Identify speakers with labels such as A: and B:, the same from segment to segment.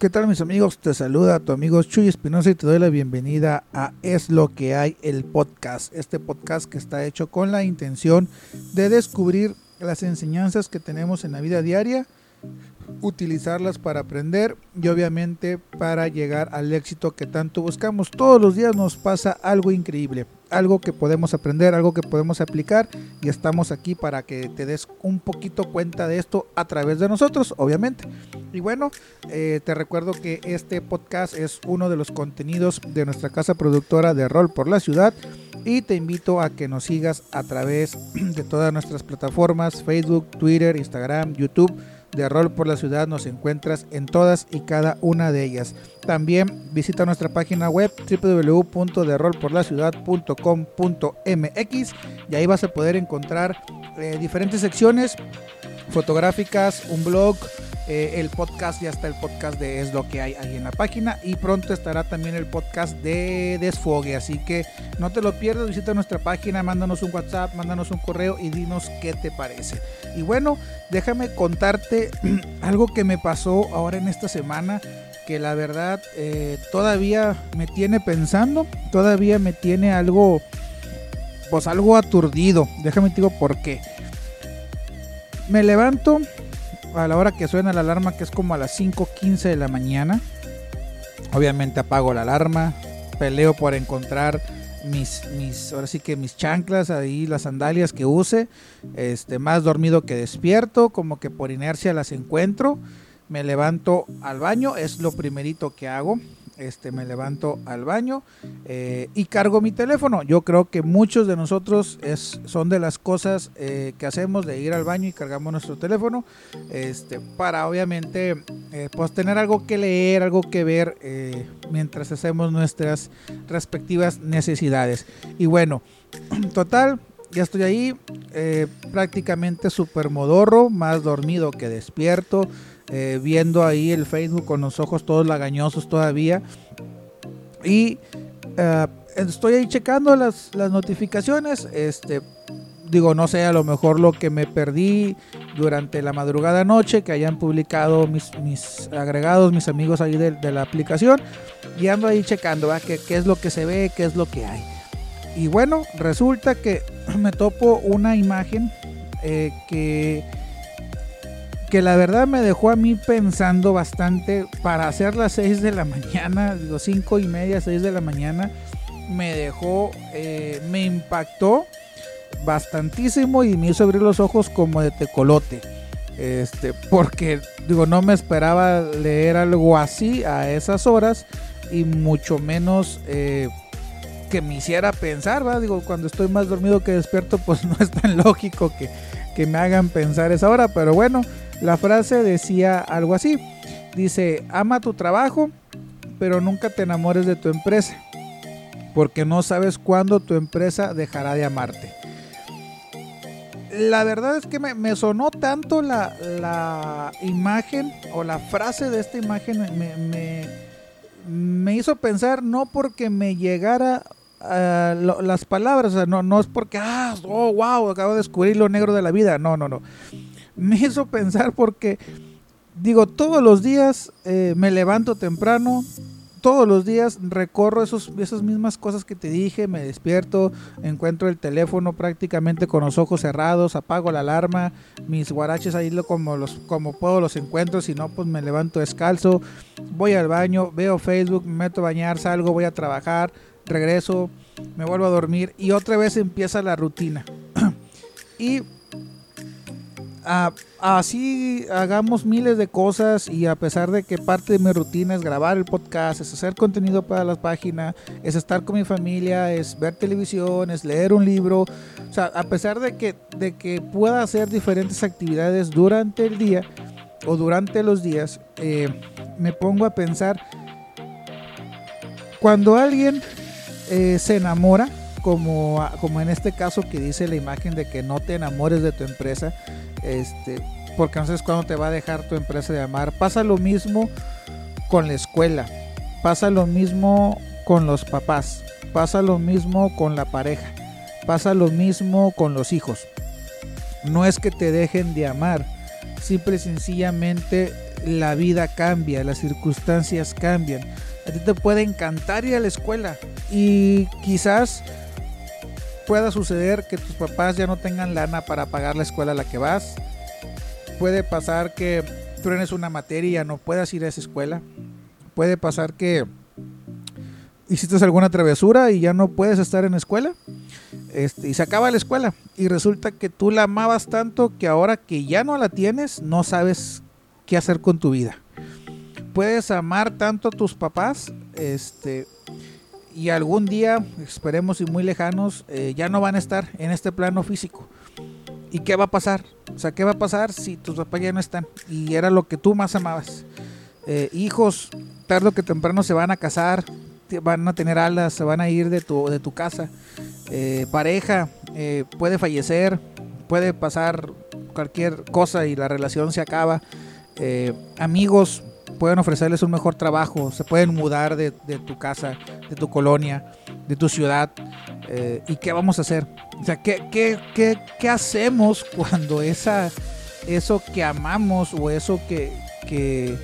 A: ¿Qué tal mis amigos? Te saluda tu amigo Chuy Espinosa y te doy la bienvenida a Es lo que hay, el podcast. Este podcast que está hecho con la intención de descubrir las enseñanzas que tenemos en la vida diaria, utilizarlas para aprender y obviamente para llegar al éxito que tanto buscamos. Todos los días nos pasa algo increíble algo que podemos aprender, algo que podemos aplicar y estamos aquí para que te des un poquito cuenta de esto a través de nosotros, obviamente. Y bueno, eh, te recuerdo que este podcast es uno de los contenidos de nuestra casa productora de Rol por la Ciudad y te invito a que nos sigas a través de todas nuestras plataformas, Facebook, Twitter, Instagram, YouTube de Rol por la Ciudad nos encuentras en todas y cada una de ellas. También visita nuestra página web www.derolporlaciudad.com.mx y ahí vas a poder encontrar eh, diferentes secciones fotográficas, un blog, eh, el podcast, ya está el podcast de Es lo que hay ahí en la página y pronto estará también el podcast de Desfogue, así que no te lo pierdas, visita nuestra página, mándanos un WhatsApp, mándanos un correo y dinos qué te parece. Y bueno, déjame contarte algo que me pasó ahora en esta semana que la verdad eh, todavía me tiene pensando, todavía me tiene algo, pues algo aturdido. Déjame te digo por qué. Me levanto a la hora que suena la alarma, que es como a las 5.15 de la mañana. Obviamente apago la alarma, peleo por encontrar mis, ahora sí que mis chanclas, ahí las sandalias que use, este, más dormido que despierto, como que por inercia las encuentro, me levanto al baño, es lo primerito que hago, este, me levanto al baño eh, y cargo mi teléfono. Yo creo que muchos de nosotros es, son de las cosas eh, que hacemos de ir al baño y cargamos nuestro teléfono este, para obviamente eh, pues tener algo que leer, algo que ver mientras hacemos nuestras respectivas necesidades. Y bueno, total, ya estoy ahí, prácticamente super modorro, más dormido que despierto. Eh, viendo ahí el Facebook con los ojos todos lagañosos todavía. Y eh, estoy ahí checando las, las, notificaciones. Este, digo, no sé, a lo mejor lo que me perdí durante la madrugada noche, que hayan publicado mis, mis agregados, mis amigos ahí de, la aplicación. Y ando ahí checando ¿qué, qué es lo que se ve, qué es lo que hay. Y bueno, resulta que me topo una imagen eh, que que la verdad me dejó a mí pensando bastante para hacer las 6 de la mañana, digo 5 y media, 6 de la mañana, me dejó, eh, me impactó bastantísimo y me hizo abrir los ojos como de tecolote. Este, porque digo, no me esperaba leer algo así a esas horas y mucho menos eh, que me hiciera pensar, ¿va? Digo, cuando estoy más dormido que despierto, pues no es tan lógico que, que me hagan pensar esa hora, pero bueno, la frase decía algo así. Dice, ama tu trabajo, pero nunca te enamores de tu empresa, porque no sabes cuándo tu empresa dejará de amarte. La verdad es que me, sonó tanto la, imagen o la frase de esta imagen, me, me, hizo pensar, no porque me llegara las palabras, no, no es porque, ah, oh, wow, acabo de descubrir lo negro de la vida, no, no, no me hizo pensar porque, digo, todos los días eh, me levanto temprano, todos los días recorro esos, esas mismas cosas que te dije, me despierto, encuentro el teléfono prácticamente con los ojos cerrados, apago la alarma, mis guaraches ahí como, los, como puedo los encuentro, si no pues me levanto descalzo, voy al baño, veo Facebook, me meto a bañar, salgo, voy a trabajar, regreso, me vuelvo a dormir y otra vez empieza la rutina. y así hagamos miles de cosas y a pesar de que parte de mi rutina es grabar el podcast, es hacer contenido para la página, es estar con mi familia, es ver televisión, es leer un libro, o sea, a pesar de que, de que pueda hacer diferentes actividades durante el día o durante los días, eh, me pongo a pensar, cuando alguien eh, se enamora, como, como en este caso que dice la imagen de que no te enamores de tu empresa, este, porque no sabes cuándo te va a dejar tu empresa de amar. Pasa lo mismo con la escuela, pasa lo mismo con los papás, pasa lo mismo con la pareja, pasa lo mismo con los hijos. No es que te dejen de amar, simple y sencillamente la vida cambia, las circunstancias cambian. A ti te puede encantar ir a la escuela y quizás pueda suceder que tus papás ya no tengan lana para pagar la escuela a la que vas. Puede pasar que truenes una materia y no puedas ir a esa escuela. Puede pasar que hiciste alguna travesura y ya no puedes estar en la escuela. Este, y se acaba la escuela. Y resulta que tú la amabas tanto que ahora que ya no la tienes, no sabes qué hacer con tu vida. Puedes amar tanto a tus papás, este, y algún día, esperemos y muy lejanos, eh, ya no van a estar en este plano físico. ¿Y qué va a pasar? O sea, ¿qué va a pasar si tus papás ya no están? Y era lo que tú más amabas. Eh, hijos, tarde que temprano se van a casar, van a tener alas, se van a ir de tu, de tu casa. Eh, pareja puede fallecer, puede pasar cualquier cosa y la relación se acaba. Amigos pueden ofrecerles un mejor trabajo, se pueden mudar de, tu casa, de tu colonia, de tu ciudad. ¿Y qué vamos a hacer? O sea, ¿qué, qué, qué, qué hacemos cuando esa, eso que amamos o eso que, que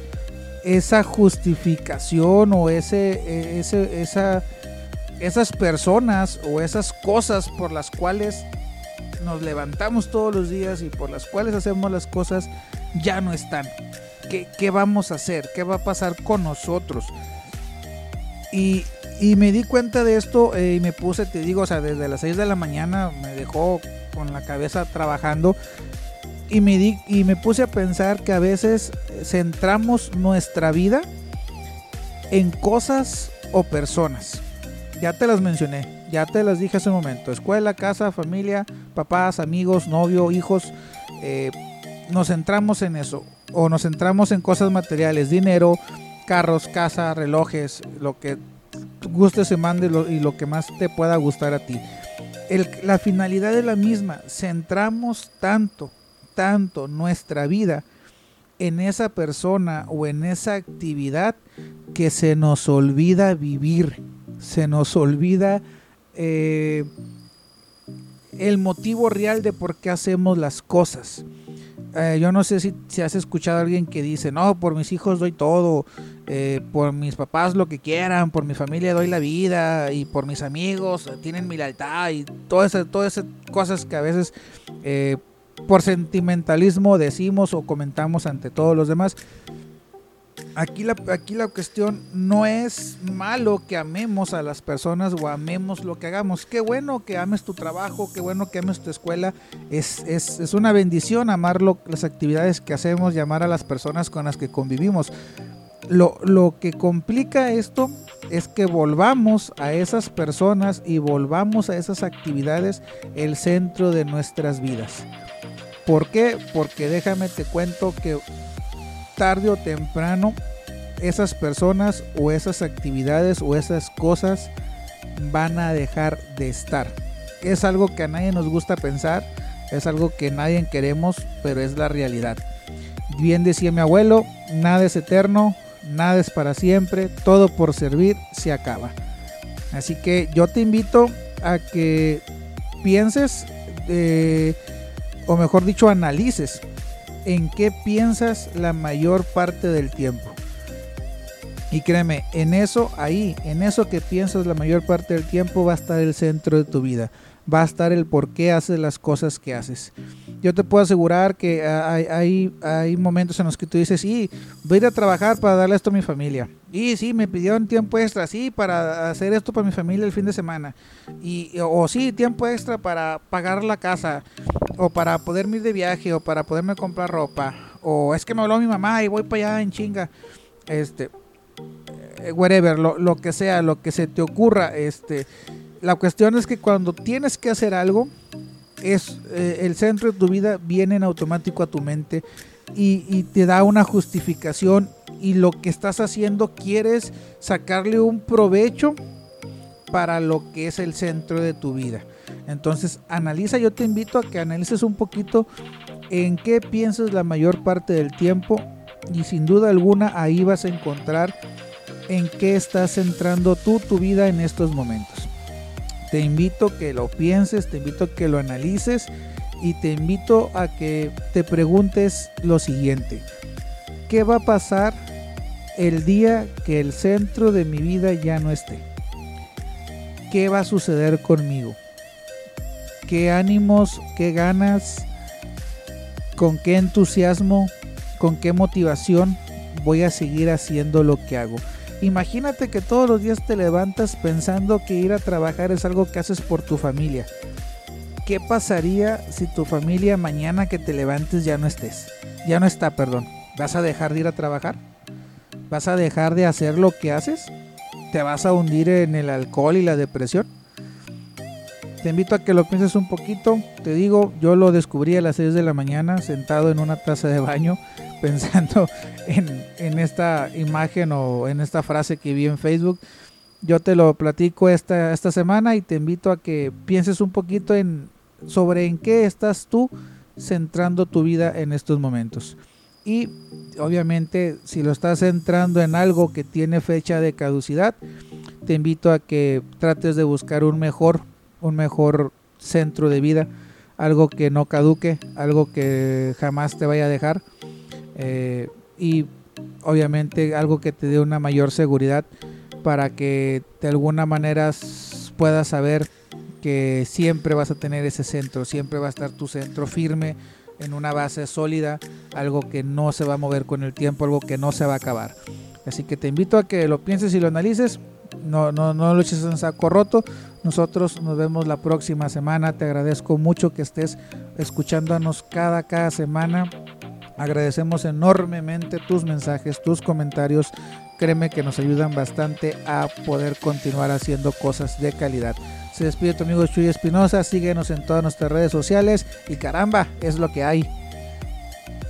A: esa justificación o ese, ese, esa, esas personas o esas cosas por las cuales nos levantamos todos los días y por las cuales hacemos las cosas ya no están. ¿Qué, qué vamos a hacer? ¿Qué va a pasar con nosotros? Y, y me di cuenta de esto eh, y me puse, te digo, o sea, desde las 6 de la mañana me dejó con la cabeza trabajando y me, di, y me puse a pensar que a veces centramos nuestra vida en cosas o personas. Ya te las mencioné, ya te las dije hace un momento. Escuela, casa, familia, papás, amigos, novio, hijos. Eh, nos centramos en eso. O nos centramos en cosas materiales, dinero, carros, casa, relojes, lo que guste se mande y lo que más te pueda gustar a ti. la finalidad es la misma. Centramos tanto tanto nuestra vida en esa persona o en esa actividad que se nos olvida vivir, se nos olvida eh, el motivo real de por qué hacemos las cosas. Eh, yo no sé si, si, has escuchado a alguien que dice, no, por mis hijos doy todo, eh, por mis papás lo que quieran, por mi familia doy la vida y por mis amigos tienen mi lealtad y todas esas, todas esas cosas que a veces por sentimentalismo decimos o comentamos ante todos los demás. Aquí la, aquí la cuestión no es malo que amemos a las personas o amemos lo que hagamos. Qué bueno que ames tu trabajo, qué bueno que ames tu escuela. Es, es, una bendición amar las actividades que hacemos y amar a las personas con las que convivimos. Lo, lo que complica esto es que volvamos a esas personas y volvamos a esas actividades el centro de nuestras vidas. ¿Por qué? Porque déjame te cuento que tarde o temprano esas personas o esas actividades o esas cosas van a dejar de estar. Es algo que a nadie nos gusta pensar, es algo que nadie queremos, pero es la realidad. Bien decía mi abuelo, nada es eterno, nada es para siempre, todo por servir se acaba. Así que yo te invito a que pienses eh, o mejor dicho, analices en qué piensas la mayor parte del tiempo. Y créeme, en eso, ahí, en eso que piensas la mayor parte del tiempo va a estar el centro de tu vida. Va a estar el por qué haces las cosas que haces. Yo te puedo asegurar que hay, momentos en los que tú dices, sí, voy a ir a trabajar para darle esto a mi familia. Y sí, me pidieron tiempo extra, sí, para hacer esto para mi familia el fin de semana. Y, o sí, tiempo extra para pagar la casa o para poderme ir de viaje, o para poderme comprar ropa, o es que me habló mi mamá y voy para allá en chinga, este, eh, whatever, lo, lo, que sea, lo que se te ocurra, este, la cuestión es que cuando tienes que hacer algo, es eh, el centro de tu vida viene en automático a tu mente y, y te da una justificación y lo que estás haciendo quieres sacarle un provecho para lo que es el centro de tu vida. Entonces, analiza, yo te invito a que analices un poquito en qué piensas la mayor parte del tiempo y sin duda alguna ahí vas a encontrar en qué estás centrando tú tu vida en estos momentos. Te invito a que lo pienses, te invito a que lo analices y te invito a que te preguntes lo siguiente. ¿qué va a pasar el día que el centro de mi vida ya no esté? ¿Qué va a suceder conmigo? ¿Qué ánimos, qué ganas, con qué entusiasmo, con qué motivación voy a seguir haciendo lo que hago? Imagínate que todos los días te levantas pensando que ir a trabajar es algo que haces por tu familia. ¿Qué pasaría si tu familia mañana que te levantes ya no estés? Ya no está, perdón. ¿Vas a dejar de ir a trabajar? ¿Vas a dejar de hacer lo que haces? ¿Te vas a hundir en el alcohol y la depresión? Te invito a que lo pienses un poquito. Te digo, yo lo descubrí a las 6 de la mañana sentado en una taza de baño pensando en, esta imagen o en esta frase que vi en Facebook. Yo te lo platico esta, esta semana y te invito a que pienses un poquito en sobre en qué estás tú centrando tu vida en estos momentos. Y obviamente si lo estás centrando en algo que tiene fecha de caducidad, te invito a que trates de buscar un mejor, un mejor centro de vida, algo que no caduque, algo que jamás te vaya a dejar eh, y obviamente algo que te dé una mayor seguridad para que de alguna manera puedas saber que siempre vas a tener ese centro, siempre va a estar tu centro firme en una base sólida, algo que no se va a mover con el tiempo, algo que no se va a acabar. Así que te invito a que lo pienses y lo analices, no, no, no lo eches en saco roto. Nosotros nos vemos la próxima semana. Te agradezco mucho que estés escuchándonos cada, cada semana. Agradecemos enormemente tus mensajes, tus comentarios. Créeme que nos ayudan bastante a poder continuar haciendo cosas de calidad. Se despide tu amigo Chuy Espinosa. Síguenos en todas nuestras redes sociales. Y caramba, es lo que hay.